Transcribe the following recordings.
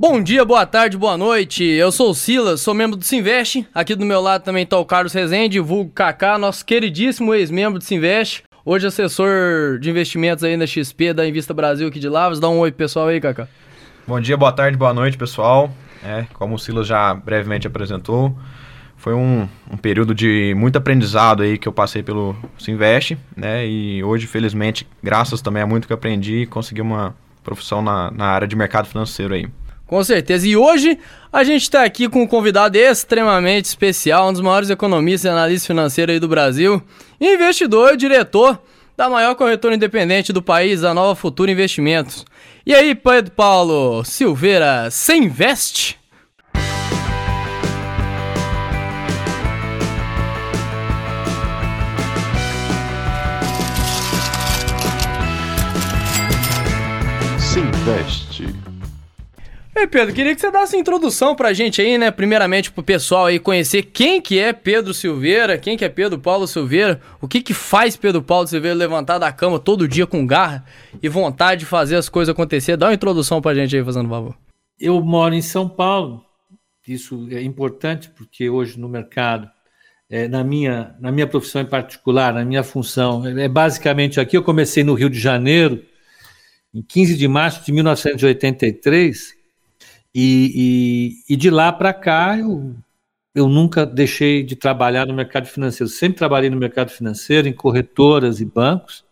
Bom dia, boa tarde, boa noite. Eu sou o Silas, sou membro do Sinvest. Aqui do meu lado também está o Carlos Rezende, vulgo Kaká, nosso queridíssimo ex-membro do Sinvest. Hoje assessor de investimentos aí na XP da Invista Brasil aqui de Lavras. Dá um oi pessoal aí, Kaká. Bom dia, boa tarde, boa noite, pessoal. É, como o Silas já brevemente apresentou, foi um, um, período de muito aprendizado aí que eu passei pelo Sinvest, né? E hoje, felizmente, graças também a muito que aprendi, consegui uma profissão na, na área de mercado financeiro aí. Com certeza. E hoje a gente está aqui com um convidado extremamente especial, um dos maiores economistas e analistas financeiros aí do Brasil, investidor e diretor da maior corretora independente do país, a Nova Futura Investimentos. E aí, Pedro Paulo Silveira, você investe? Se investe. Ei, Pedro, queria que você desse introdução pra gente aí, né? Primeiramente pro pessoal aí conhecer quem que é Pedro Silveira, quem que é Pedro Paulo Silveira, o que que faz Pedro Paulo Silveira levantar da cama todo dia com garra e vontade de fazer as coisas acontecer. Dá uma introdução pra gente aí, fazendo favor. Eu moro em São Paulo, isso é importante porque hoje no mercado, é, na, minha, na minha profissão em particular, na minha função, é basicamente aqui. Eu comecei no Rio de Janeiro, em 15 de março de 1983, e, e, e de lá para cá, eu, eu nunca deixei de trabalhar no mercado financeiro. Sempre trabalhei no mercado financeiro, em corretoras e bancos.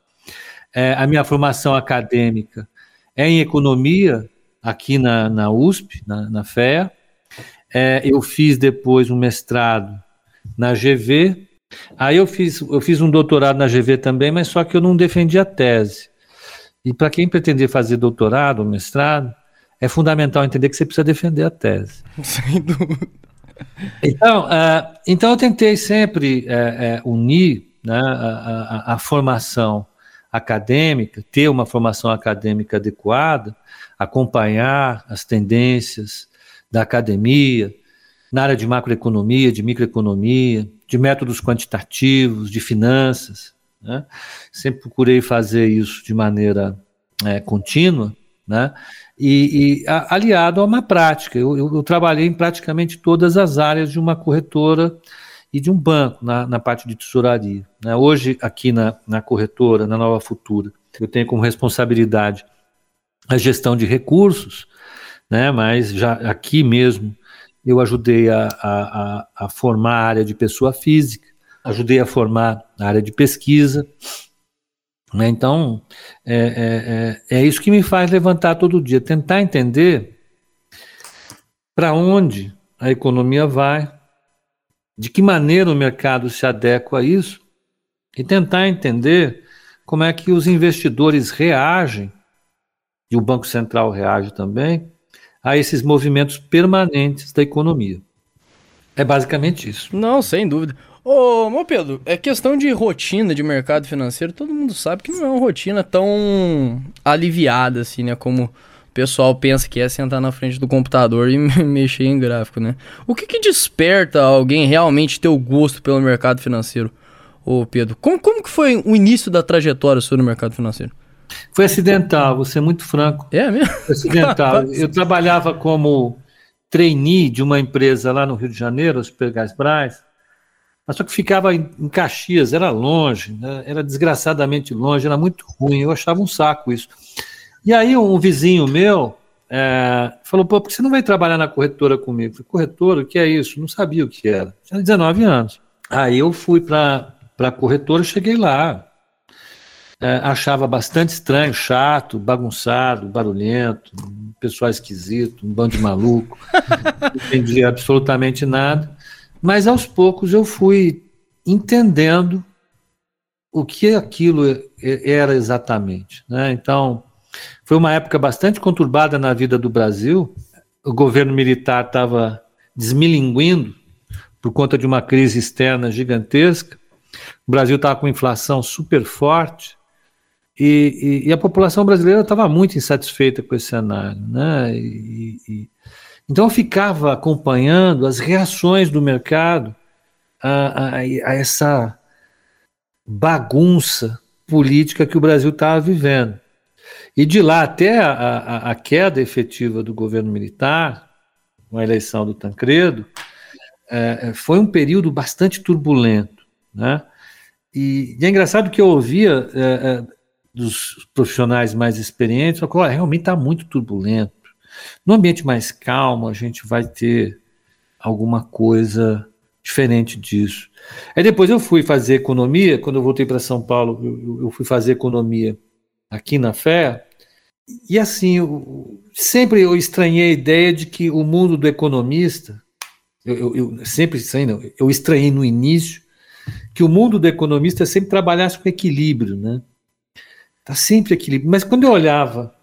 É, a minha formação acadêmica é em economia, aqui na, na USP, na, na FEA. É, eu fiz depois um mestrado na GV. Aí eu fiz, eu fiz um doutorado na GV também, mas só que eu não defendi a tese. E para quem pretender fazer doutorado ou mestrado, é fundamental entender que você precisa defender a tese. Sem dúvida. Então, uh, então eu tentei sempre uh, uh, unir né, a, a, a, formação acadêmica, ter uma formação acadêmica adequada, acompanhar as tendências da academia na área de macroeconomia, de microeconomia, de métodos quantitativos, de finanças. Né? Sempre procurei fazer isso de maneira é, contínua, né? E, e a, aliado a uma prática. Eu, eu, eu, trabalhei em praticamente todas as áreas de uma corretora e de um banco na, na parte de tesouraria. Né? Hoje, aqui na, na corretora, na Nova Futura, eu tenho como responsabilidade a gestão de recursos, né? mas já aqui mesmo eu ajudei a, a, a formar a área de pessoa física, ajudei a formar a área de pesquisa, né? Então, é, é, é, é isso que me faz levantar todo dia, tentar entender para onde a economia vai, de que maneira o mercado se adequa a isso, e tentar entender como é que os investidores reagem, e o Banco Central reage também, a esses movimentos permanentes da economia. É basicamente isso. Não, sem dúvida. Ô, meu Pedro, é questão de rotina de mercado financeiro, todo mundo sabe que não é uma rotina tão aliviada assim, né? Como o pessoal pensa que é sentar na frente do computador e mexer em gráfico, né? O que que desperta alguém realmente ter o gosto pelo mercado financeiro, ô Pedro? Como, como que foi o início da trajetória sua no mercado financeiro? Foi acidental, vou ser muito franco. É mesmo? Foi acidental. Eu trabalhava como trainee de uma empresa lá no Rio de Janeiro, Braz, mas só que ficava em, em Caxias, era longe, né? era desgraçadamente longe, era muito ruim, eu achava um saco isso. E aí um vizinho meu é, falou, pô, por que você não vai trabalhar na corretora comigo? Eu falei, corretora, o que é isso? Não sabia o que era. Tinha 19 anos. Aí eu fui para a corretora, cheguei lá, é, achava bastante estranho, chato, bagunçado, barulhento, pessoal esquisito, um bando de maluco, não entendia absolutamente nada. Mas aos poucos eu fui entendendo o que aquilo era exatamente. Né? Então, foi uma época bastante conturbada na vida do Brasil. O governo militar estava desmilinguindo por conta de uma crise externa gigantesca. O Brasil estava com inflação super forte e, e, e a população brasileira estava muito insatisfeita com esse cenário. Né? E, então eu ficava acompanhando as reações do mercado a, a, a essa bagunça política que o Brasil estava vivendo. E de lá até a, a, queda efetiva do governo militar, com a eleição do Tancredo, é, é, foi um período bastante turbulento. Né? E, e é engraçado que eu ouvia é, é, dos profissionais mais experientes, oh, realmente está muito turbulento. No ambiente mais calmo, a gente vai ter alguma coisa diferente disso. Aí depois eu fui fazer economia, quando eu voltei para São Paulo, eu, eu, fui fazer economia aqui na Fé, e assim, eu, sempre eu estranhei a ideia de que o mundo do economista, eu, eu sempre estranhei, eu estranhei no início, que o mundo do economista sempre trabalhasse com equilíbrio, né? Tá sempre equilíbrio. Mas quando eu olhava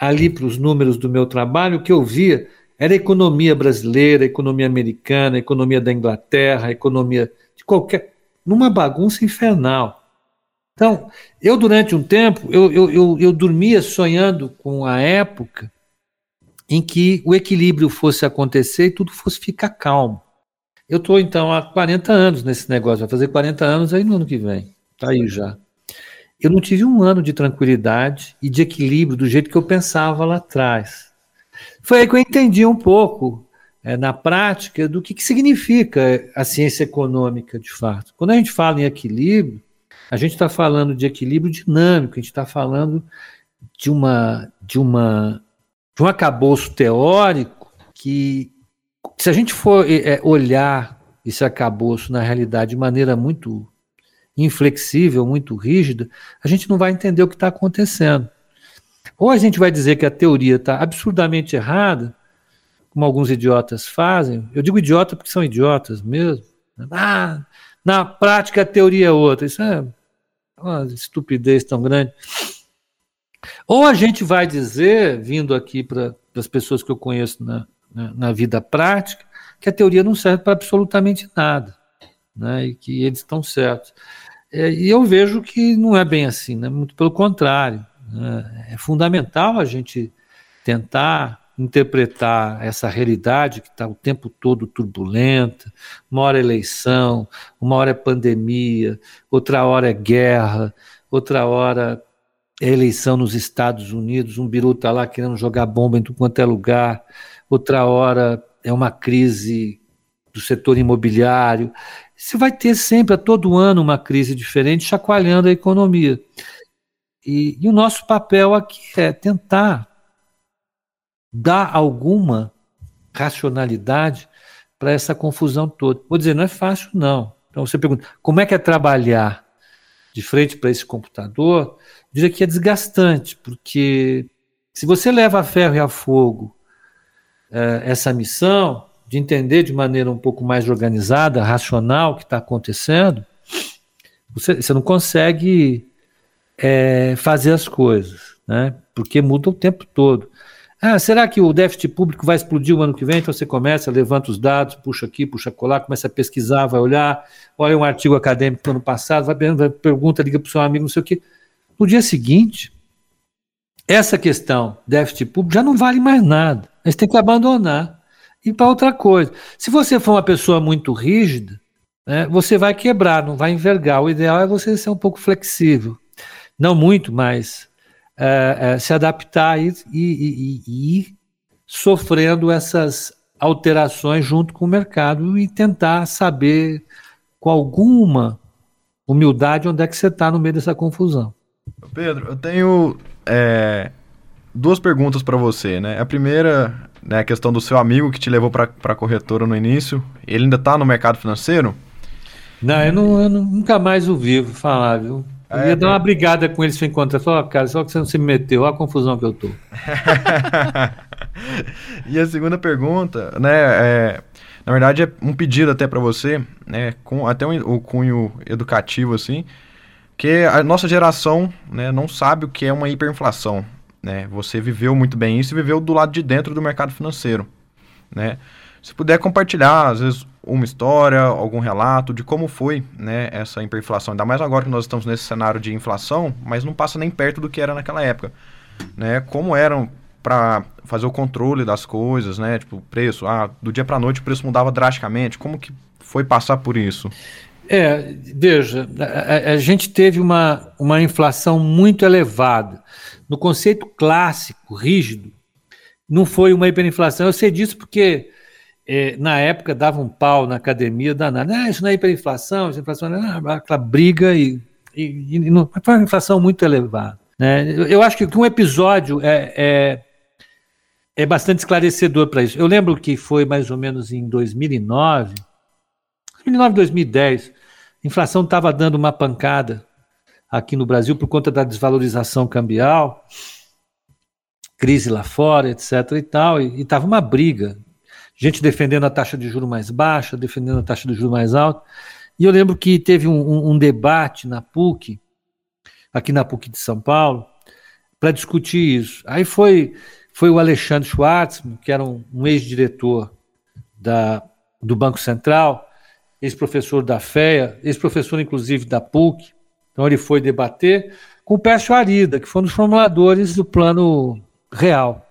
ali para os números do meu trabalho, o que eu via era a economia brasileira, a economia americana, a economia da Inglaterra, a economia de qualquer. numa bagunça infernal. Então, eu durante um tempo, eu, eu, eu, eu dormia sonhando com a época em que o equilíbrio fosse acontecer e tudo fosse ficar calmo. Eu estou, então, há 40 anos nesse negócio, vai fazer 40 anos aí no ano que vem. Está aí já. Eu não tive um ano de tranquilidade e de equilíbrio do jeito que eu pensava lá atrás. Foi aí que eu entendi um pouco, é, na prática, do que, que significa a ciência econômica de fato. Quando a gente fala em equilíbrio, a gente está falando de equilíbrio dinâmico, a gente está falando de uma de uma de um acabouço teórico que, se a gente for é, olhar esse acabouço na realidade de maneira muito inflexível, muito rígida, a gente não vai entender o que está acontecendo. Ou a gente vai dizer que a teoria está absurdamente errada, como alguns idiotas fazem. Eu digo idiota porque são idiotas mesmo. Ah, na prática a teoria é outra. Isso é uma estupidez tão grande. Ou a gente vai dizer, vindo aqui para as pessoas que eu conheço na, na, na, vida prática, que a teoria não serve para absolutamente nada, né, e que eles estão certos. É, e eu vejo que não é bem assim, né, muito pelo contrário. É fundamental a gente tentar interpretar essa realidade que está o tempo todo turbulenta. Uma hora é eleição, uma hora é pandemia, outra hora é guerra, outra hora é eleição nos Estados Unidos, um biru está lá querendo jogar bomba em tudo quanto é lugar, outra hora é uma crise do setor imobiliário. Você vai ter sempre, a todo ano, uma crise diferente chacoalhando a economia. E, e o nosso papel aqui é tentar dar alguma racionalidade para essa confusão toda. Vou dizer, não é fácil, não. Então você pergunta, como é que é trabalhar de frente para esse computador? Dizer que é desgastante, porque se você leva a ferro e a fogo é, essa missão de entender de maneira um pouco mais organizada, racional o que está acontecendo, você, você não consegue é, fazer as coisas, né? porque muda o tempo todo. Ah, será que o déficit público vai explodir o ano que vem? Então você começa, levanta os dados, puxa aqui, puxa colar, começa a pesquisar, vai olhar, olha um artigo acadêmico do ano passado, vai, vai pergunta, liga para o seu amigo, não sei o quê. No dia seguinte, essa questão, déficit público, já não vale mais nada. Você tem que abandonar e para outra coisa. Se você for uma pessoa muito rígida, né, você vai quebrar, não vai envergar. O ideal é você ser um pouco flexível não muito, mas é, é, se adaptar e, e, e, ir sofrendo essas alterações junto com o mercado e tentar saber com alguma humildade onde é que você está no meio dessa confusão. Pedro, eu tenho é, duas perguntas para você, né? A primeira, né, a questão do seu amigo que te levou para a corretora no início, ele ainda está no mercado financeiro? Não, eu, não, eu nunca mais ouvi falar, viu? Eu ia é, dar uma brigada com ele se eu encontrar. Só, cara, só que você não se meteu, olha a confusão que eu tô. e a segunda pergunta, né, é, na verdade é um pedido até para você, né, com até um, o cunho educativo assim, que a nossa geração, né, não sabe o que é uma hiperinflação, né? Você viveu muito bem isso e viveu do lado de dentro do mercado financeiro, né? Se puder compartilhar, às vezes, uma história, algum relato de como foi né, essa hiperinflação. Ainda mais agora que nós estamos nesse cenário de inflação, mas não passa nem perto do que era naquela época. Né? Como eram para fazer o controle das coisas, né? Tipo, preço, ah, do dia para noite o preço mudava drasticamente. Como que foi passar por isso? É, veja, a, a, gente teve uma, uma inflação muito elevada. No conceito clássico, rígido, não foi uma hiperinflação. Eu sei disso porque é, na época dava um pau na academia danada. Ah, isso não é hiperinflação, isso é inflação, ah, aquela briga e, e, e não, foi uma inflação muito elevada. Né? Eu, eu acho que um episódio é, é, é bastante esclarecedor para isso. Eu lembro que foi mais ou menos em 2009, 2009, 2010, a inflação estava dando uma pancada aqui no Brasil por conta da desvalorização cambial, crise lá fora, etc. e tal, e estava uma briga gente defendendo a taxa de juro mais baixa, defendendo a taxa de juro mais alta. E eu lembro que teve um, um, um debate na PUC, aqui na PUC de São Paulo, para discutir isso. Aí foi, foi o Alexandre Schwartzman, que era um, um ex-diretor do Banco Central, ex-professor da FEA, ex-professor inclusive da PUC. Então ele foi debater com o Pércio Arida, que foi um dos formuladores do Plano Real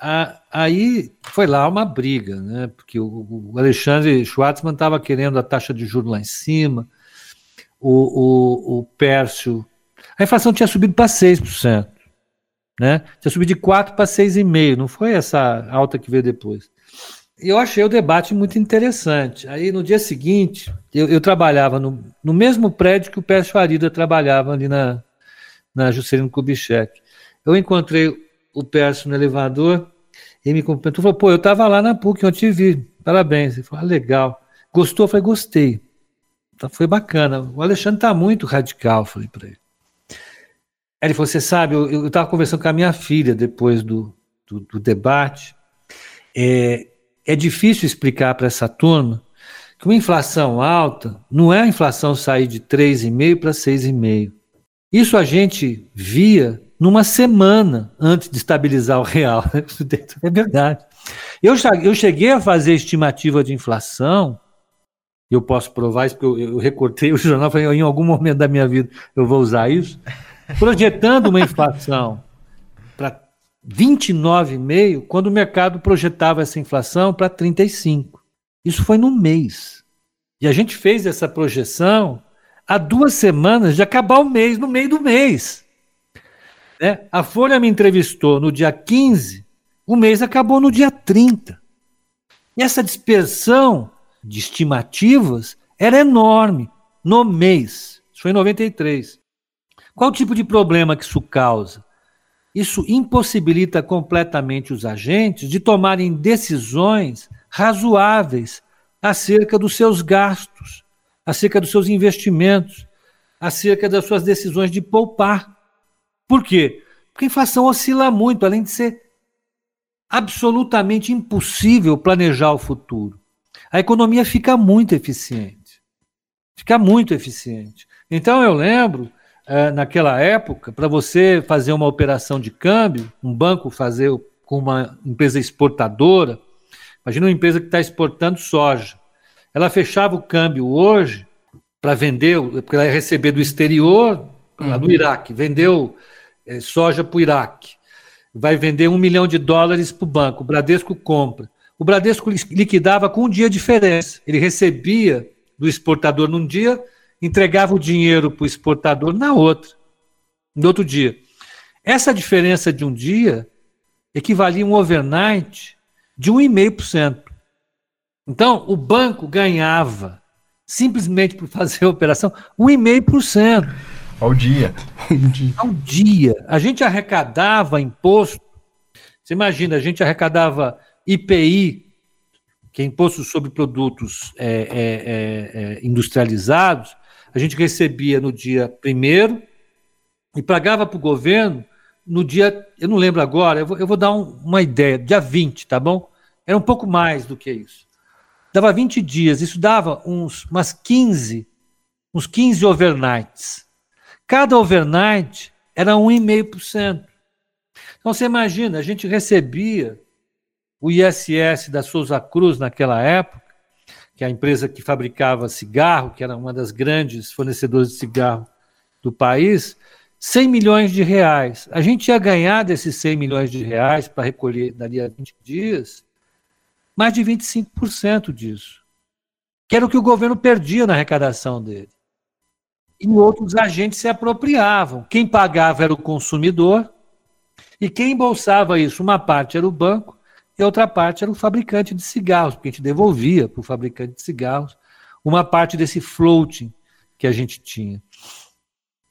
a, aí foi lá uma briga, né? Porque o, o Alexandre Schwartzman estava querendo a taxa de juros lá em cima, o, o, o Pércio. A inflação tinha subido para 6%, né? Tinha subido de 4 para 6,5%, não foi essa alta que veio depois. Eu achei o debate muito interessante. Aí no dia seguinte, eu, eu trabalhava no, no mesmo prédio que o Pércio Arida trabalhava ali na, na Juscelino Kubitschek. Eu encontrei o Pércio no elevador e me cumprimentou. Falou, pô, eu estava lá na PUC, eu te vi, parabéns. Ele falou, ah, legal. Gostou? Eu falei, gostei. Então, foi bacana. O Alexandre está muito radical, falei para ele. Ele falou, você sabe, eu estava conversando com a minha filha depois do, do, do debate. É, é difícil explicar para essa turma que uma inflação alta não é a inflação sair de 3,5 para 6,5. Isso a gente via numa semana antes de estabilizar o real. é verdade. Eu, eu cheguei a fazer estimativa de inflação, eu posso provar isso, porque eu, eu recortei o jornal, falei, em algum momento da minha vida eu vou usar isso, projetando uma inflação para 29,5, quando o mercado projetava essa inflação para 35. Isso foi no mês. E a gente fez essa projeção há duas semanas de acabar o mês, no meio do mês. Né? A Folha me entrevistou no dia 15, o mês acabou no dia 30. E essa dispersão de estimativas era enorme no mês. Isso foi em 93. Qual tipo de problema que isso causa? Isso impossibilita completamente os agentes de tomarem decisões razoáveis acerca dos seus gastos, acerca dos seus investimentos, acerca das suas decisões de poupar. Por quê? Porque a inflação oscila muito, além de ser absolutamente impossível planejar o futuro. A economia fica muito eficiente. Fica muito eficiente. Então eu lembro, é, naquela época, para você fazer uma operação de câmbio, um banco fazer com uma empresa exportadora, imagina uma empresa que está exportando soja. Ela fechava o câmbio hoje para vender, porque ela ia receber do exterior, uhum. do Iraque, vendeu é, soja para o Iraque. Vai vender um milhão de dólares para o banco. O Bradesco compra. O Bradesco liquidava com um dia de diferença. Ele recebia do exportador num dia, entregava o dinheiro para o exportador na outra, no outro dia. Essa diferença de um dia equivalia a um overnight de 1,5%. Então, o banco ganhava, simplesmente por fazer a operação, 1,5%. Ao dia. Ao dia. A gente arrecadava imposto. Você imagina, a gente arrecadava IPI, que é imposto sobre produtos é, é, é, é, industrializados. A gente recebia no dia primeiro e pagava para o governo no dia, eu não lembro agora, eu vou, eu vou dar um, uma ideia, dia 20, tá bom? Era um pouco mais do que isso. Dava 20 dias, isso dava uns, umas 15, uns 15 overnights. Cada overnight era 1,5%. Então você imagina, a gente recebia o ISS da Souza Cruz naquela época, que é a empresa que fabricava cigarro, que era uma das grandes fornecedoras de cigarro do país, 100 milhões de reais. A gente ia ganhar desses 100 milhões de reais para recolher dali a 20 dias, mais de 25% disso. que era o que o governo perdia na arrecadação dele. E outros agentes se apropriavam. Quem pagava era o consumidor, e quem embolsava isso? Uma parte era o banco e outra parte era o fabricante de cigarros, porque a gente devolvia para o fabricante de cigarros uma parte desse floating que a gente tinha.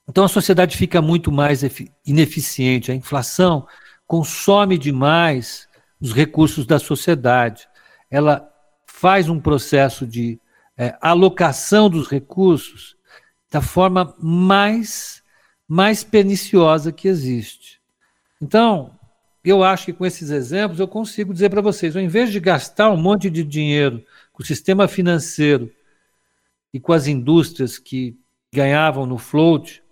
Então a sociedade fica muito mais ineficiente, a inflação consome demais os recursos da sociedade. Ela faz um processo de é, alocação dos recursos da forma mais, mais perniciosa que existe. Então, eu acho que com esses exemplos eu consigo dizer para vocês, ao invés de gastar um monte de dinheiro com o sistema financeiro e com as indústrias que ganhavam no float,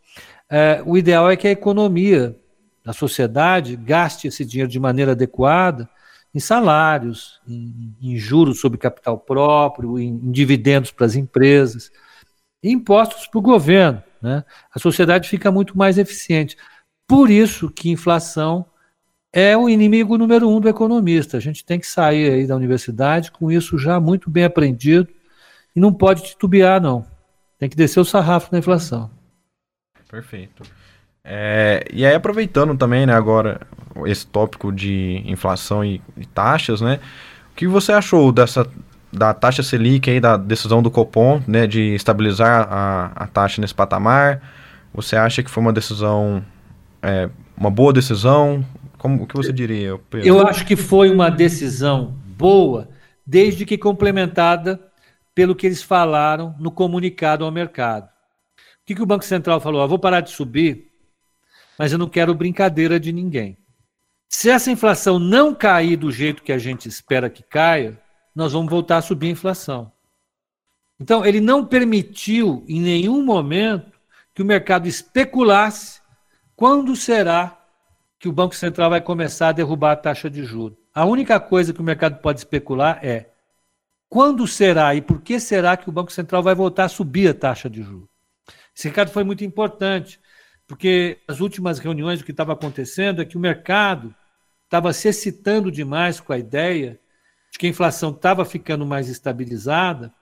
é, o ideal é que a economia da sociedade gaste esse dinheiro de maneira adequada em salários, em, em juros sobre capital próprio, em, em dividendos para as empresas, e impostos para o governo. Né? A sociedade fica muito mais eficiente. Por isso que inflação é o inimigo número um do economista. A gente tem que sair aí da universidade com isso já muito bem aprendido e não pode titubear, não. Tem que descer o sarrafo na inflação. Perfeito. É, e aí, aproveitando também, né, agora, esse tópico de inflação e, e, taxas, né? O que você achou dessa da taxa Selic aí, da decisão do Copom, né, de estabilizar a, a taxa nesse patamar? Você acha que foi uma decisão, é, uma boa decisão? Como o que você diria, Pedro? Eu acho que foi uma decisão boa, desde que complementada pelo que eles falaram no comunicado ao mercado. O que, que o Banco Central falou? Ah, vou parar de subir mas eu não quero brincadeira de ninguém. Se essa inflação não cair do jeito que a gente espera que caia, nós vamos voltar a subir a inflação. Então, ele não permitiu em nenhum momento que o mercado especulasse quando será que o Banco Central vai começar a derrubar a taxa de juros. A única coisa que o mercado pode especular é quando será e por que será que o Banco Central vai voltar a subir a taxa de juros. Esse recado foi muito importante, porque as últimas reuniões o que estava acontecendo é que o mercado estava se excitando demais com a ideia de que a inflação estava ficando mais estabilizada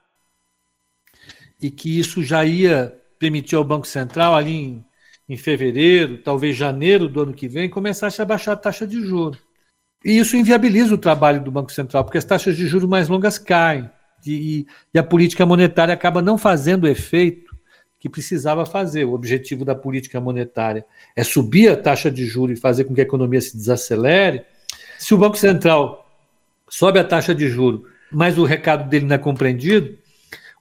e que isso já ia permitir ao Banco Central, ali em, em fevereiro, talvez janeiro do ano que vem, começar a baixar a taxa de juros. E isso inviabiliza o trabalho do Banco Central, porque as taxas de juros mais longas caem e, e a política monetária acaba não fazendo efeito que precisava fazer. O objetivo da política monetária é subir a taxa de juros e fazer com que a economia se desacelere. Se o Banco Central sobe a taxa de juros, mas o recado dele não é compreendido,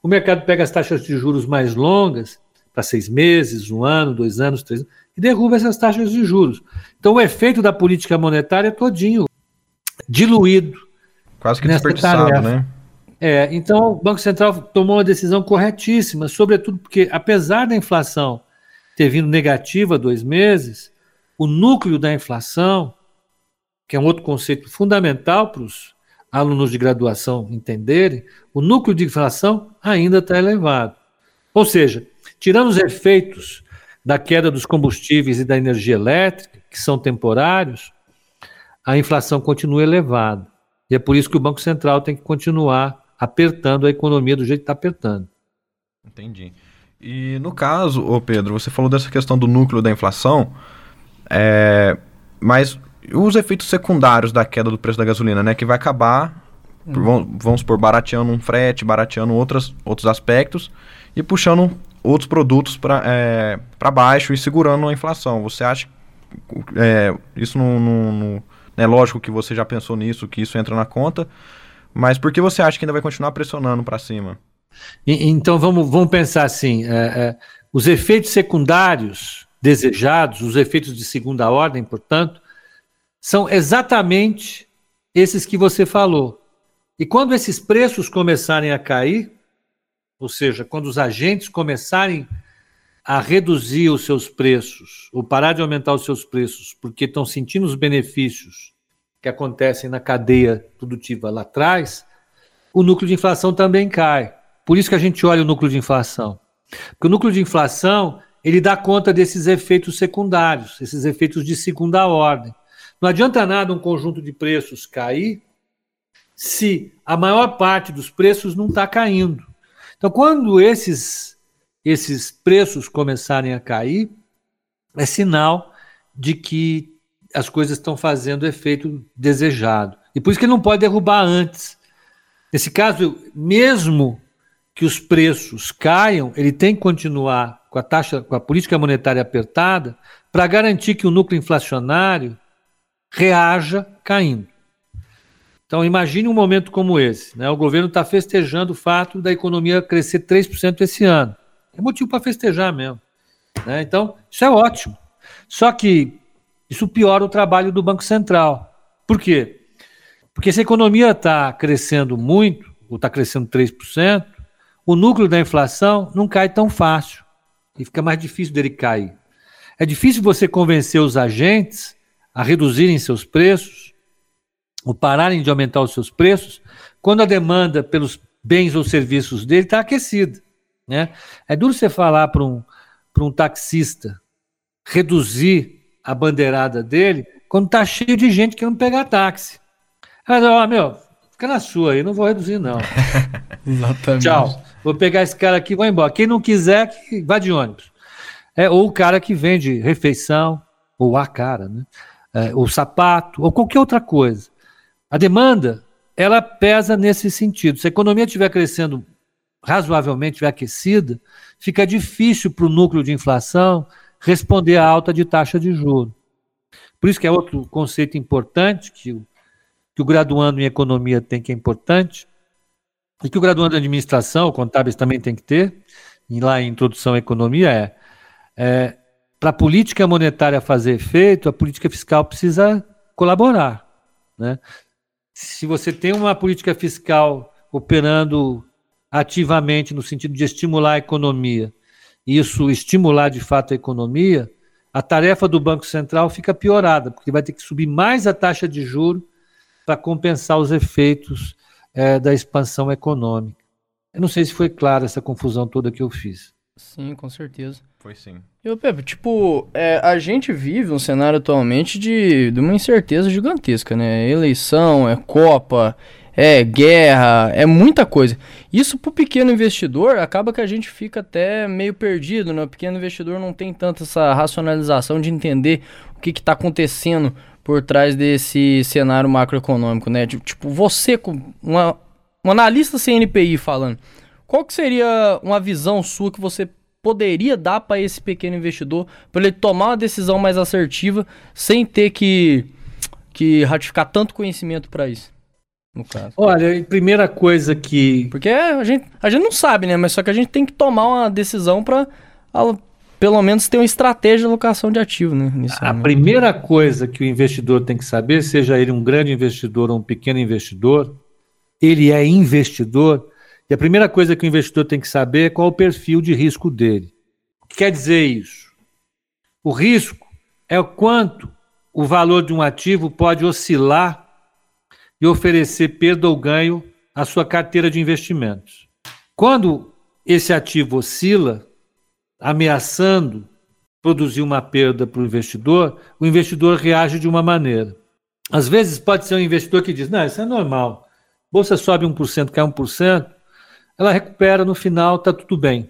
o mercado pega as taxas de juros mais longas, para seis meses, um ano, dois anos, três anos, e derruba essas taxas de juros. Então, o efeito da política monetária é todinho diluído. Quase que desperdiçado, tarefa. né? É, então, o Banco Central tomou uma decisão corretíssima, sobretudo porque, apesar da inflação ter vindo negativa há dois meses, o núcleo da inflação, que é um outro conceito fundamental para os alunos de graduação entenderem, o núcleo de inflação ainda está elevado. Ou seja, tirando os efeitos da queda dos combustíveis e da energia elétrica, que são temporários, a inflação continua elevada. E é por isso que o Banco Central tem que continuar apertando a economia do jeito que está apertando. Entendi. E no caso, ô Pedro, você falou dessa questão do núcleo da inflação, é, mas os efeitos secundários da queda do preço da gasolina, né? Que vai acabar, hum. vamos, vamos supor, barateando um frete, barateando outras, outros aspectos e puxando outros produtos para é, baixo e segurando a inflação. Você acha é, isso não, é lógico que você já pensou nisso, que isso entra na conta, mas por que você acha que ainda vai continuar pressionando para cima? Então vamos, vamos pensar assim: é, é, os efeitos secundários desejados, os efeitos de segunda ordem, portanto, são exatamente esses que você falou. E quando esses preços começarem a cair, ou seja, quando os agentes começarem a reduzir os seus preços, ou parar de aumentar os seus preços, porque estão sentindo os benefícios que acontecem na cadeia produtiva lá atrás, o núcleo de inflação também cai. Por isso que a gente olha o núcleo de inflação. Porque o núcleo de inflação, ele dá conta desses efeitos secundários, esses efeitos de segunda ordem. Não adianta nada um conjunto de preços cair se a maior parte dos preços não está caindo. Então, quando esses, esses preços começarem a cair, é sinal de que as coisas estão fazendo o efeito desejado. E por isso que ele não pode derrubar antes. Nesse caso, mesmo que os preços caiam, ele tem que continuar com a taxa, com a política monetária apertada, para garantir que o núcleo inflacionário reaja caindo. Então, imagine um momento como esse. Né? O governo está festejando o fato da economia crescer 3% esse ano. É motivo para festejar mesmo. Né? Então, isso é ótimo. Só que isso piora o trabalho do Banco Central. Por quê? Porque se a economia está crescendo muito, ou está crescendo 3%, o núcleo da inflação não cai tão fácil. E fica mais difícil dele cair. É difícil você convencer os agentes a reduzirem seus preços ou pararem de aumentar os seus preços quando a demanda pelos bens ou serviços dele está aquecida. Né? É duro você falar para um, um taxista reduzir a bandeirada dele quando está cheio de gente que não pegar táxi. Mas, ó, meu, fica na sua aí, não vou reduzir, não. Exatamente. Tchau. Vou pegar esse cara aqui e vou embora. Quem não quiser, que vá de ônibus. É, ou o cara que vende refeição, ou a cara, né? É, ou sapato, ou qualquer outra coisa. A demanda, ela pesa nesse sentido. Se a economia estiver crescendo razoavelmente, estiver aquecida, fica difícil para o núcleo de inflação responder à alta de taxa de juros. Por isso que é outro conceito importante que o, que o graduando em economia tem que é importante, e que o graduando em administração, contábeis também tem que ter, e lá em introdução à economia é, é para a política monetária fazer efeito, a política fiscal precisa colaborar. Né? Se você tem uma política fiscal operando ativamente no sentido de estimular a economia, isso estimular de fato a economia, a tarefa do Banco Central fica piorada, porque vai ter que subir mais a taxa de juro para compensar os efeitos é, da expansão econômica. Eu não sei se foi clara essa confusão toda que eu fiz. Sim, com certeza. Foi sim. E, Pepe, tipo, é, a gente vive um cenário atualmente de, de uma incerteza gigantesca, né? Eleição, é Copa, é guerra, é muita coisa. Isso pro pequeno investidor acaba que a gente fica até meio perdido, né? O pequeno investidor não tem tanta essa racionalização de entender o que está acontecendo por trás desse cenário macroeconômico, né? Tipo, você, uma, um analista CNPI falando, qual que seria uma visão sua que você poderia dar para esse pequeno investidor para ele tomar uma decisão mais assertiva sem ter que, que ratificar tanto conhecimento para isso? No caso. Olha, primeira coisa que. Porque a gente, a gente não sabe, né? Mas só que a gente tem que tomar uma decisão para pelo menos ter uma estratégia de alocação de ativo, né? Nisso, a né? primeira coisa que o investidor tem que saber, seja ele um grande investidor ou um pequeno investidor, ele é investidor, e a primeira coisa que o investidor tem que saber é qual o perfil de risco dele. O que quer dizer isso? O risco é o quanto o valor de um ativo pode oscilar e oferecer perda ou ganho à sua carteira de investimentos. Quando esse ativo oscila, ameaçando produzir uma perda para o investidor, o investidor reage de uma maneira. Às vezes pode ser um investidor que diz: Não, isso é normal. Bolsa sobe 1%, cai 1%, ela recupera no final, tá tudo bem.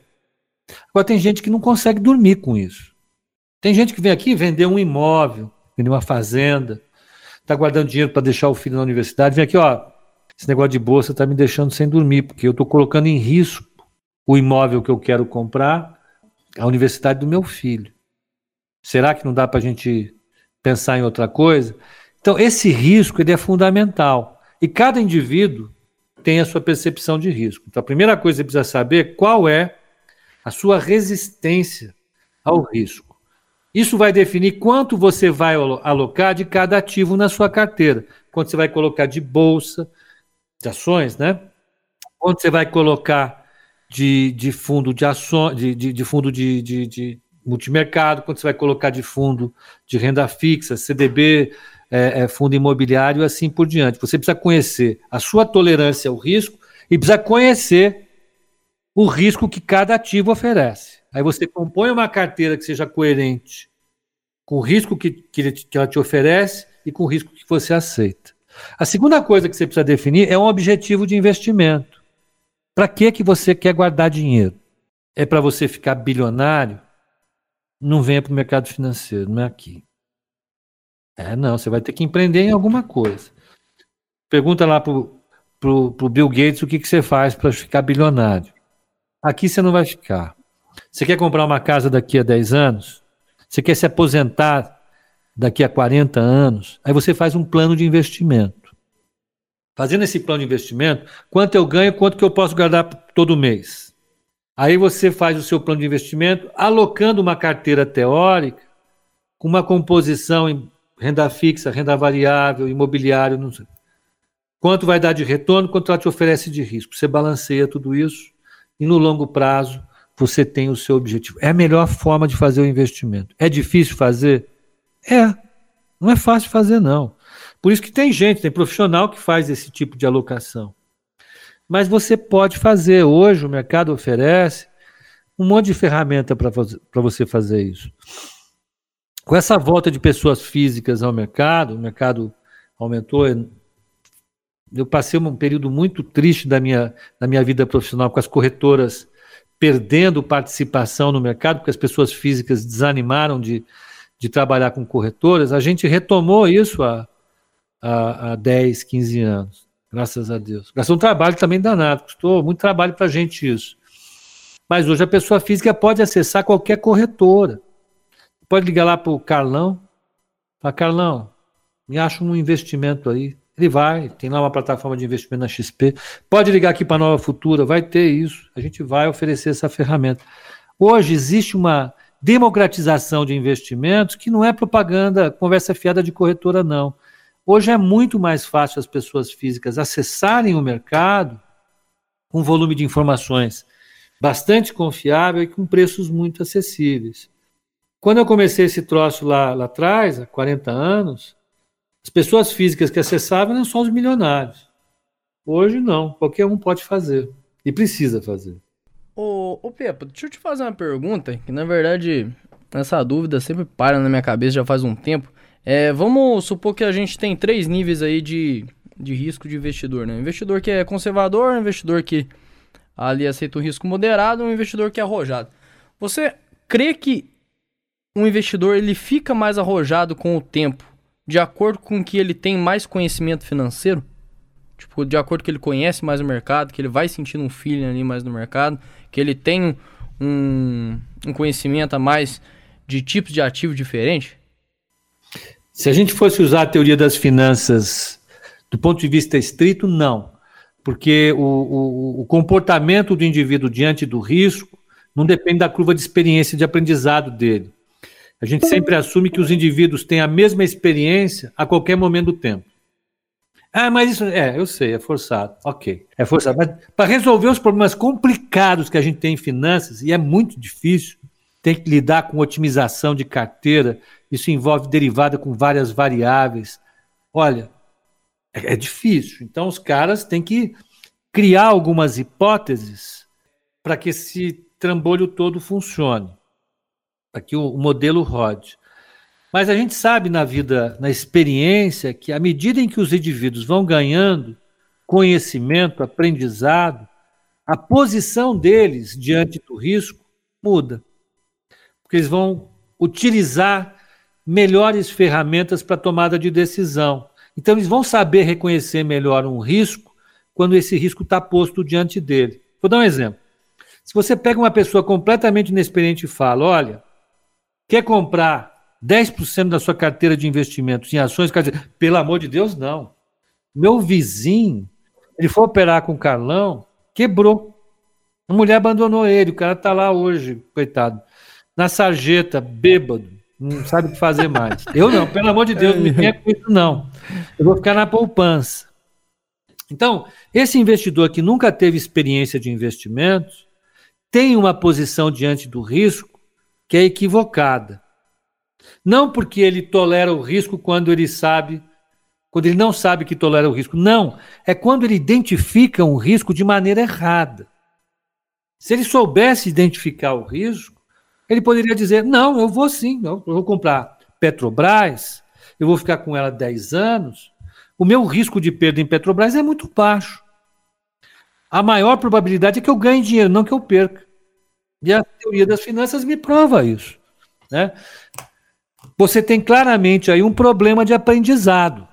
Agora tem gente que não consegue dormir com isso. Tem gente que vem aqui vender um imóvel, vender uma fazenda, está guardando dinheiro para deixar o filho na universidade, vem aqui, ó, esse negócio de bolsa está me deixando sem dormir, porque eu estou colocando em risco o imóvel que eu quero comprar, a universidade do meu filho. Será que não dá para a gente pensar em outra coisa? Então, esse risco ele é fundamental. E cada indivíduo tem a sua percepção de risco. Então, a primeira coisa que precisa saber qual é a sua resistência ao risco. Isso vai definir quanto você vai alocar de cada ativo na sua carteira. Quanto você vai colocar de bolsa, de ações, né? Quanto você vai colocar de, de fundo de ações, de, de, de fundo de, de, de multimercado, quanto você vai colocar de fundo de renda fixa, CDB, é, é, fundo imobiliário e assim por diante. Você precisa conhecer a sua tolerância ao risco e precisa conhecer o risco que cada ativo oferece. Aí você compõe uma carteira que seja coerente com o risco que, que, ela te oferece e com o risco que você aceita. A segunda coisa que você precisa definir é um objetivo de investimento. Para que que você quer guardar dinheiro? É para você ficar bilionário? Não venha para o mercado financeiro, não é aqui. É, não, você vai ter que empreender em alguma coisa. Pergunta lá pro, pro, pro Bill Gates o que, que você faz para ficar bilionário. Aqui você não vai ficar. Você quer comprar uma casa daqui a 10 anos? Você quer se aposentar daqui a 40 anos? Aí você faz um plano de investimento. Fazendo esse plano de investimento, quanto eu ganho, quanto que eu posso guardar todo mês? Aí você faz o seu plano de investimento alocando uma carteira teórica com uma composição em renda fixa, renda variável, imobiliário, não sei. Quanto vai dar de retorno, quanto ela te oferece de risco. Você balanceia tudo isso e no longo prazo você tem o seu objetivo. É a melhor forma de fazer o investimento. É difícil fazer? É. Não é fácil fazer, não. Por isso que tem gente, tem profissional que faz esse tipo de alocação. Mas você pode fazer. Hoje o mercado oferece um monte de ferramenta para você fazer isso. Com essa volta de pessoas físicas ao mercado, o mercado aumentou. Eu passei um período muito triste da minha, da minha vida profissional com as corretoras perdendo participação no mercado, porque as pessoas físicas desanimaram de, de trabalhar com corretoras. A gente retomou isso há, há, há 10, 15 anos, graças a Deus. Gastou um trabalho também danado, custou muito trabalho para a gente isso. Mas hoje a pessoa física pode acessar qualquer corretora. Pode ligar lá para o Carlão. Fala, Carlão, me acha um investimento aí. Ele vai, tem lá uma plataforma de investimento na XP. Pode ligar aqui para a Nova Futura, vai ter isso. A gente vai oferecer essa ferramenta. Hoje existe uma democratização de investimentos que não é propaganda, conversa fiada de corretora, não. Hoje é muito mais fácil as pessoas físicas acessarem o mercado com volume de informações bastante confiável e com preços muito acessíveis. Quando eu comecei esse troço lá, lá atrás, há 40 anos, as pessoas físicas que acessavam eram só os milionários. Hoje não, qualquer um pode fazer e precisa fazer. Ô, ô Pepa, deixa eu te fazer uma pergunta, que na verdade essa dúvida sempre para na minha cabeça já faz um tempo. É, vamos supor que a gente tem três níveis aí de, de risco de investidor, né? Investidor que é conservador, investidor que ali aceita um risco moderado, um investidor que é arrojado. Você crê que um investidor ele fica mais arrojado com o tempo, de acordo com que ele tem mais conhecimento financeiro? Tipo, de acordo que ele conhece mais o mercado, que ele vai sentindo um feeling ali mais no mercado, que ele tem um, um conhecimento a mais de tipos de ativo diferente? Se a gente fosse usar a teoria das finanças do ponto de vista estrito, não. Porque o, o, o comportamento do indivíduo diante do risco não depende da curva de experiência de aprendizado dele. A gente sempre assume que os indivíduos têm a mesma experiência a qualquer momento do tempo. Ah, mas isso é, eu sei, é forçado. Ok, é forçado. Mas para resolver os problemas complicados que a gente tem em finanças, e é muito difícil, tem que lidar com otimização de carteira, isso envolve derivada com várias variáveis. Olha, é, é difícil. Então os caras têm que criar algumas hipóteses para que esse trambolho todo funcione que o modelo rode. Mas a gente sabe na vida, na experiência, que à medida em que os indivíduos vão ganhando conhecimento, aprendizado, a posição deles diante do risco muda. Porque eles vão utilizar melhores ferramentas para tomada de decisão. Então, eles vão saber reconhecer melhor um risco quando esse risco está posto diante dele. Vou dar um exemplo. Se você pega uma pessoa completamente inexperiente e fala: olha, Quer comprar 10% da sua carteira de investimentos em ações? Quer dizer, pelo amor de Deus, não. Meu vizinho, ele foi operar com o Carlão, quebrou. A mulher abandonou ele, o cara está lá hoje, coitado. Na sarjeta, bêbado, não sabe o que fazer mais. Eu não, pelo amor de Deus, não me venha com isso, não. Eu vou ficar na poupança. Então, esse investidor que nunca teve experiência de investimentos tem uma posição diante do risco que é equivocada. Não porque ele tolera o risco quando ele sabe, quando ele não sabe que tolera o risco. Não, é quando ele identifica um risco de maneira errada. Se ele soubesse identificar o risco, ele poderia dizer: não, eu vou sim, eu vou comprar Petrobras, eu vou ficar com ela 10 anos, o meu risco de perda em Petrobras é muito baixo. a maior probabilidade é que eu ganhe dinheiro, não que eu perca. E a teoria das finanças me prova isso. Né? Você tem claramente aí um problema de aprendizado,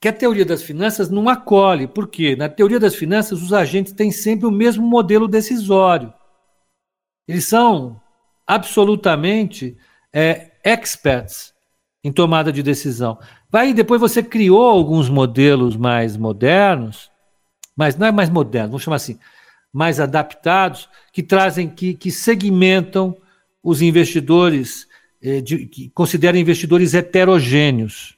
que a teoria das finanças não acolhe. Por quê? Na teoria das finanças, os agentes têm sempre o mesmo modelo decisório. Eles são absolutamente é, experts em tomada de decisão. Vai depois você criou alguns modelos mais modernos, mas não é mais moderno, vamos chamar assim, mais adaptados, que trazem, que, que segmentam os investidores, eh, de, que consideram investidores heterogêneos.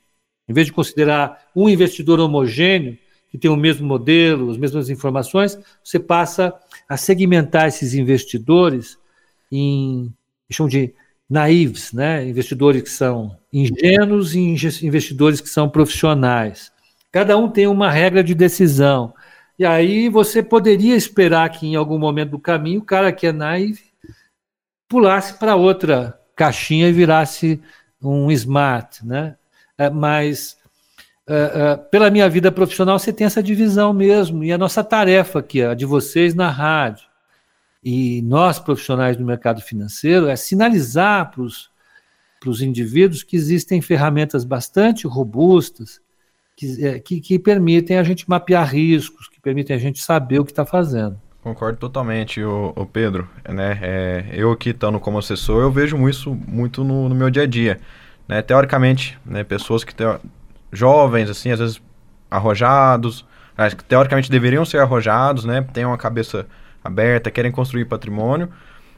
Em vez de considerar um investidor homogêneo, que tem o mesmo modelo, as mesmas informações, você passa a segmentar esses investidores em, chamam de naives, né? investidores que são ingênuos e investidores que são profissionais. Cada um tem uma regra de decisão. E aí você poderia esperar que em algum momento do caminho o cara que é naive pulasse para outra caixinha e virasse um smart, né? É, mas é, é, pela minha vida profissional você tem essa divisão mesmo e a nossa tarefa aqui, a de vocês na rádio, e nós, profissionais do mercado financeiro, é sinalizar para os indivíduos que existem ferramentas bastante robustas que, é, que, que, permitem a gente mapear riscos, que permitem a gente saber o que está fazendo. Concordo totalmente, o, Pedro. Né? É, eu aqui estando como assessor, eu vejo isso muito no, no meu dia a dia. Né? Teoricamente, né, pessoas que teo... jovens, assim, às vezes arrojados, que teoricamente deveriam ser arrojados, né? Têm uma cabeça aberta, querem construir patrimônio,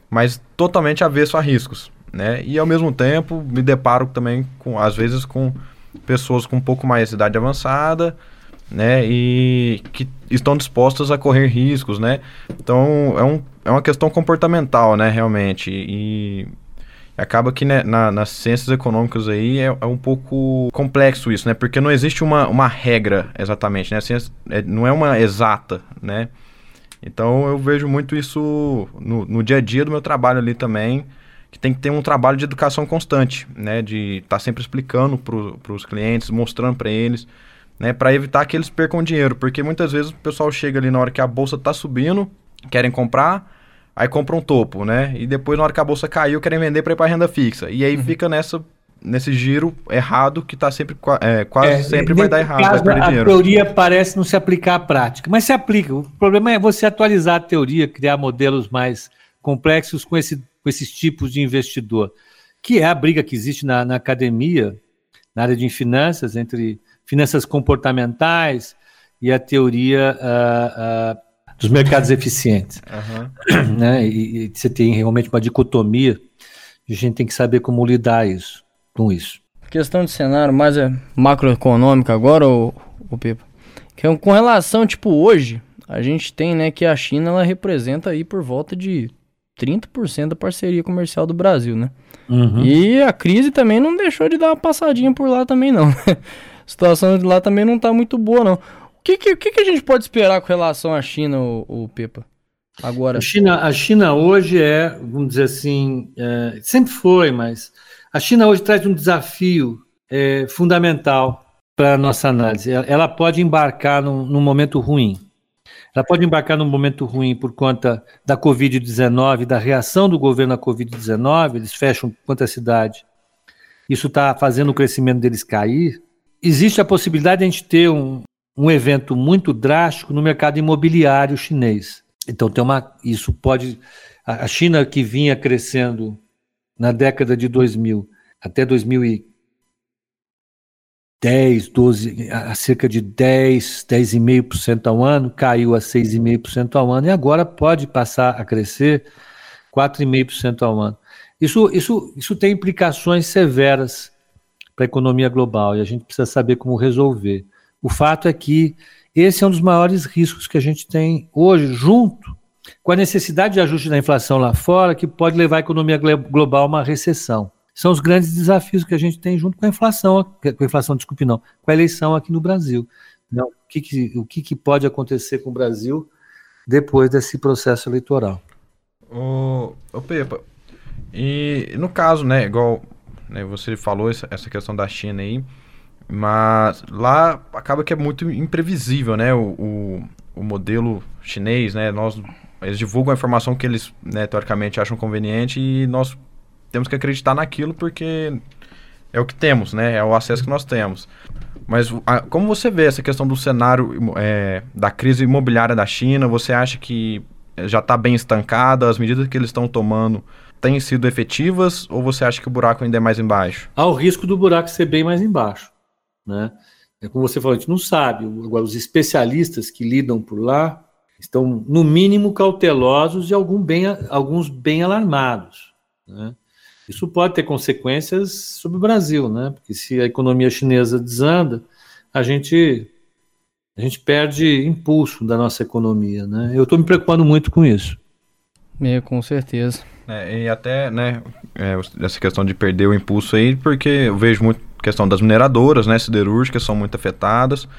mas totalmente avesso a riscos, né? E ao mesmo tempo me deparo também com, às vezes, com pessoas com um pouco mais de idade avançada, né? E que estão dispostas a correr riscos, né? Então é, um, é uma questão comportamental, né? Realmente. E acaba que né, na, nas ciências econômicas aí é, é, um pouco complexo isso, né? Porque não existe uma, uma regra exatamente, né? Ciência, é, não é uma exata, né? Então eu vejo muito isso no, no dia a dia do meu trabalho ali também, que tem que ter um trabalho de educação constante, né? De estar tá sempre explicando para os clientes, mostrando para eles, né? Para evitar que eles percam dinheiro, porque muitas vezes o pessoal chega ali na hora que a bolsa está subindo, querem comprar, aí compram um topo, né? E depois na hora que a bolsa caiu, querem vender para ir para renda fixa. E aí uhum. fica nessa nesse giro errado que está sempre é, quase é, sempre vai dar errado, caso, vai perder a dinheiro. A teoria parece não se aplicar à prática, mas se aplica. O problema é você atualizar a teoria, criar modelos mais complexos com, esse, com esses tipos de investidor, que é a briga que existe na, na academia, na área de finanças, entre finanças comportamentais e a teoria uh, uh, dos mercados eficientes. Uhum. Né? E, e você tem realmente uma dicotomia, a gente tem que saber como lidar isso com isso. Questão de cenário mais é macroeconômico agora, o, o Pipa. Que é com relação, tipo, hoje, a gente tem, né, que a China ela representa aí por volta de 30% da parceria comercial do Brasil, né? Uhum. E a crise também não deixou de dar uma passadinha por lá também, não. a situação de lá também não tá muito boa, não. O que, que, que, a gente pode esperar com relação à China, o, o Pepa? Agora. A China, a China hoje é, vamos dizer assim, é, sempre foi, mas a China hoje traz um desafio é, fundamental para a nossa análise. Ela pode embarcar num, num, momento ruim. Ela pode embarcar num momento ruim por conta da Covid-19, da reação do governo à Covid-19. Eles fecham quanta cidade. Isso está fazendo o crescimento deles cair. Existe a possibilidade de a gente ter um, um evento muito drástico no mercado imobiliário chinês. Então tem uma, isso pode a China que vinha crescendo na década de 2000 até 2010, 12, a cerca de 10, 10,5% ao ano, caiu a 6,5% ao ano e agora pode passar a crescer 4,5% ao ano. Isso, isso, isso tem implicações severas para a economia global e a gente precisa saber como resolver. O fato é que esse é um dos maiores riscos que a gente tem hoje, junto com a necessidade de ajuste da inflação lá fora, que pode levar a economia global a uma recessão. São os grandes desafios que a gente tem junto com a inflação, com a inflação, desculpe, não, com a eleição aqui no Brasil. Não, o que, que o que, que, pode acontecer com o Brasil depois desse processo eleitoral? Ô, ô Pepa, e no caso, né, igual né, você falou essa, essa questão da China aí, mas lá acaba que é muito imprevisível, né, o, o o modelo chinês, né? Nós, eles divulgam a informação que eles, né, teoricamente, acham conveniente e nós temos que acreditar naquilo porque é o que temos, né? É o acesso que nós temos. Mas a, como você vê essa questão do cenário é, da crise imobiliária da China? Você acha que já está bem estancada? As medidas que eles estão tomando têm sido efetivas? Ou você acha que o buraco ainda é mais embaixo? Há o risco do buraco ser bem mais embaixo, né? É como você falou, a gente não sabe. Agora, os especialistas que lidam por lá estão, no mínimo, cautelosos e algum bem, alguns bem alarmados. Né? Isso pode ter consequências sobre o Brasil, né? Porque se a economia chinesa desanda, a gente a gente perde impulso da nossa economia, né? Eu estou me preocupando muito com isso. É, com certeza. É, e até, né, é, essa questão de perder o impulso aí, porque eu vejo muito questão das mineradoras, né, siderúrgicas são muito afetadas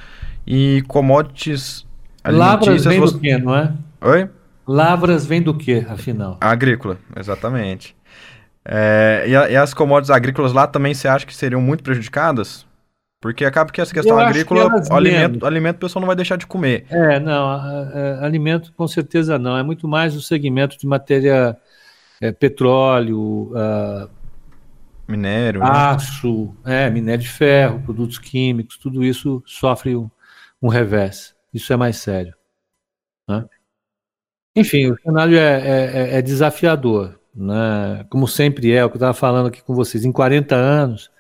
e commodities Lavras vem você... do quê, não é? Oi? Lavras vem do quê, afinal? Agrícola, exatamente. É, e, a, e, as commodities agrícolas lá também você acha que seriam muito prejudicadas? Porque acaba que essa questão Eu agrícola, que o alimento, alimento o pessoal não vai deixar de comer. É, não, a, a, alimento com certeza não. É muito mais o segmento de matéria é, petróleo, minério, né? aço, né? é, minério de ferro, produtos químicos, tudo isso sofre um, um revés. Isso é mais sério. Né? Enfim, o cenário é, é, é desafiador né? como sempre é, o que eu estava falando aqui com vocês, em 40 anos,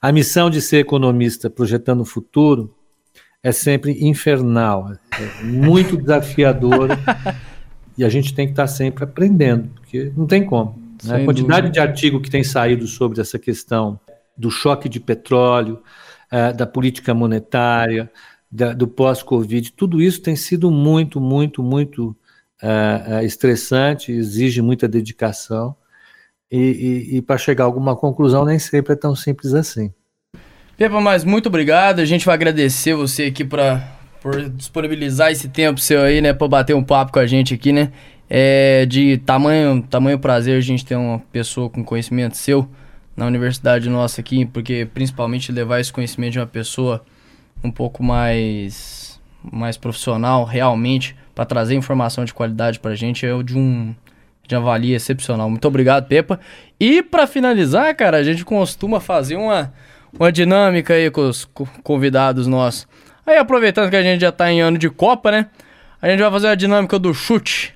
a missão de ser economista projetando o futuro é sempre infernal, é muito desafiadora e a gente tem que estar tá sempre aprendendo, porque não tem como. Né? A quantidade dúvida. de artigo que tem saído sobre essa questão do choque de petróleo, é, da política monetária, da, do pós-Covid, tudo isso tem sido muito, muito, muito é, é estressante, exige muita dedicação, e, e, e para chegar a alguma conclusão nem sempre é tão simples assim. Pepa, mas muito obrigado. A gente vai agradecer você aqui pra, por disponibilizar esse tempo seu aí, né? Pra bater um papo com a gente aqui, né? É de tamanho, tamanho prazer a gente ter uma pessoa com conhecimento seu na universidade nossa aqui, porque principalmente levar esse conhecimento de uma pessoa um pouco mais, mais profissional, realmente, para trazer informação de qualidade para a gente é o de um de uma valia excepcional. Muito obrigado, Pepa. E para finalizar, cara, a gente costuma fazer uma, uma dinâmica aí com os convidados nossos. Aí aproveitando que a gente já tá em ano de Copa, né? A gente vai fazer a dinâmica do chute.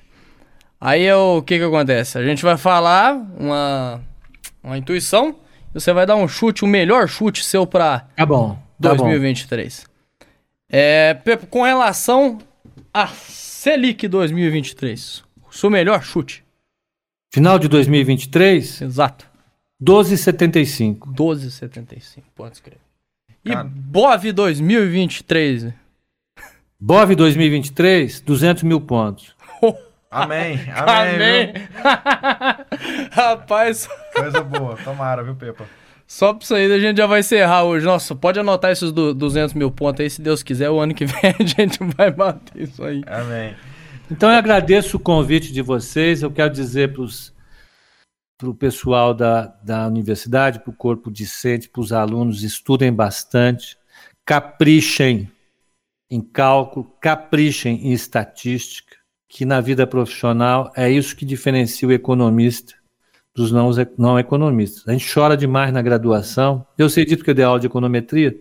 Aí é o que que acontece? A gente vai falar uma uma intuição e você vai dar um chute, o melhor chute seu para tá bom, tá 2023. Bom. É, Pepa, com relação a Selic 2023. O seu melhor chute. Final de 2023? Exato. 12,75. 12,75, pode escrever. E Cara. BOV 2023? BOV 2023, 200 mil pontos. Amém, amém. amém. Rapaz. Coisa boa, tomara, viu, Pepa? Só pra isso aí, a gente já vai encerrar hoje. Nossa, pode anotar esses 200 mil pontos aí, se Deus quiser, o ano que vem a gente vai bater isso aí. Amém. Então eu agradeço o convite de vocês. Eu quero dizer para o pessoal da, da universidade, para o corpo discente, para os alunos, estudem bastante, caprichem em cálculo, caprichem em estatística, que na vida profissional é isso que diferencia o economista dos não, não economistas. A gente chora demais na graduação. Eu sei disso porque eu dei aula de econometria.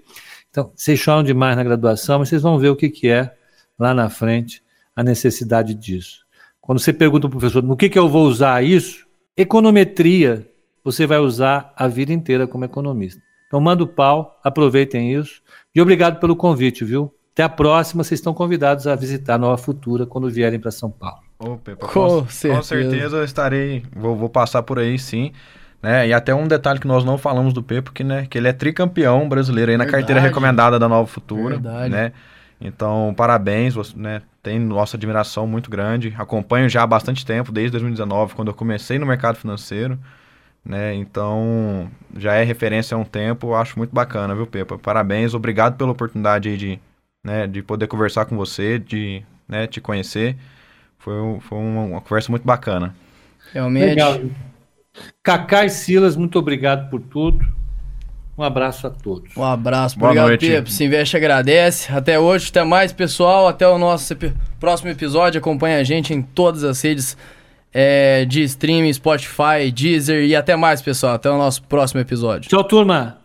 Então, vocês choram demais na graduação, mas vocês vão ver o que, que é lá na frente a necessidade disso. Quando você pergunta para o professor no que, que eu vou usar isso, econometria você vai usar a vida inteira como economista. Então, manda o pau, aproveitem isso. E obrigado pelo convite, viu? Até a próxima, vocês estão convidados a visitar Nova Futura quando vierem para São Paulo. Ô, Pepa, com, com, certeza. com certeza eu estarei, vou, vou passar por aí sim. Né? E até um detalhe que nós não falamos do Pepa, que, né, que ele é tricampeão brasileiro aí na Verdade. carteira recomendada da Nova Futura. Verdade. Né? Então, parabéns, você, né? Tem nossa admiração muito grande. Acompanho já há bastante tempo, desde 2019, quando eu comecei no mercado financeiro. Né? Então, já é referência há um tempo, acho muito bacana, viu, Pepa? Parabéns, obrigado pela oportunidade de, né, de poder conversar com você, de né, te conhecer. Foi, foi uma, uma conversa muito bacana. Realmente. Legal. Cacá e Silas, muito obrigado por tudo. Um abraço a todos. Um abraço. Boa Obrigado, noite. Pepe. Se investe agradece. Até hoje. Até mais, pessoal. Até o nosso próximo episódio. Acompanhe a gente em todas as redes é, de streaming, Spotify, Deezer. E até mais, pessoal. Até o nosso próximo episódio. Tchau, turma.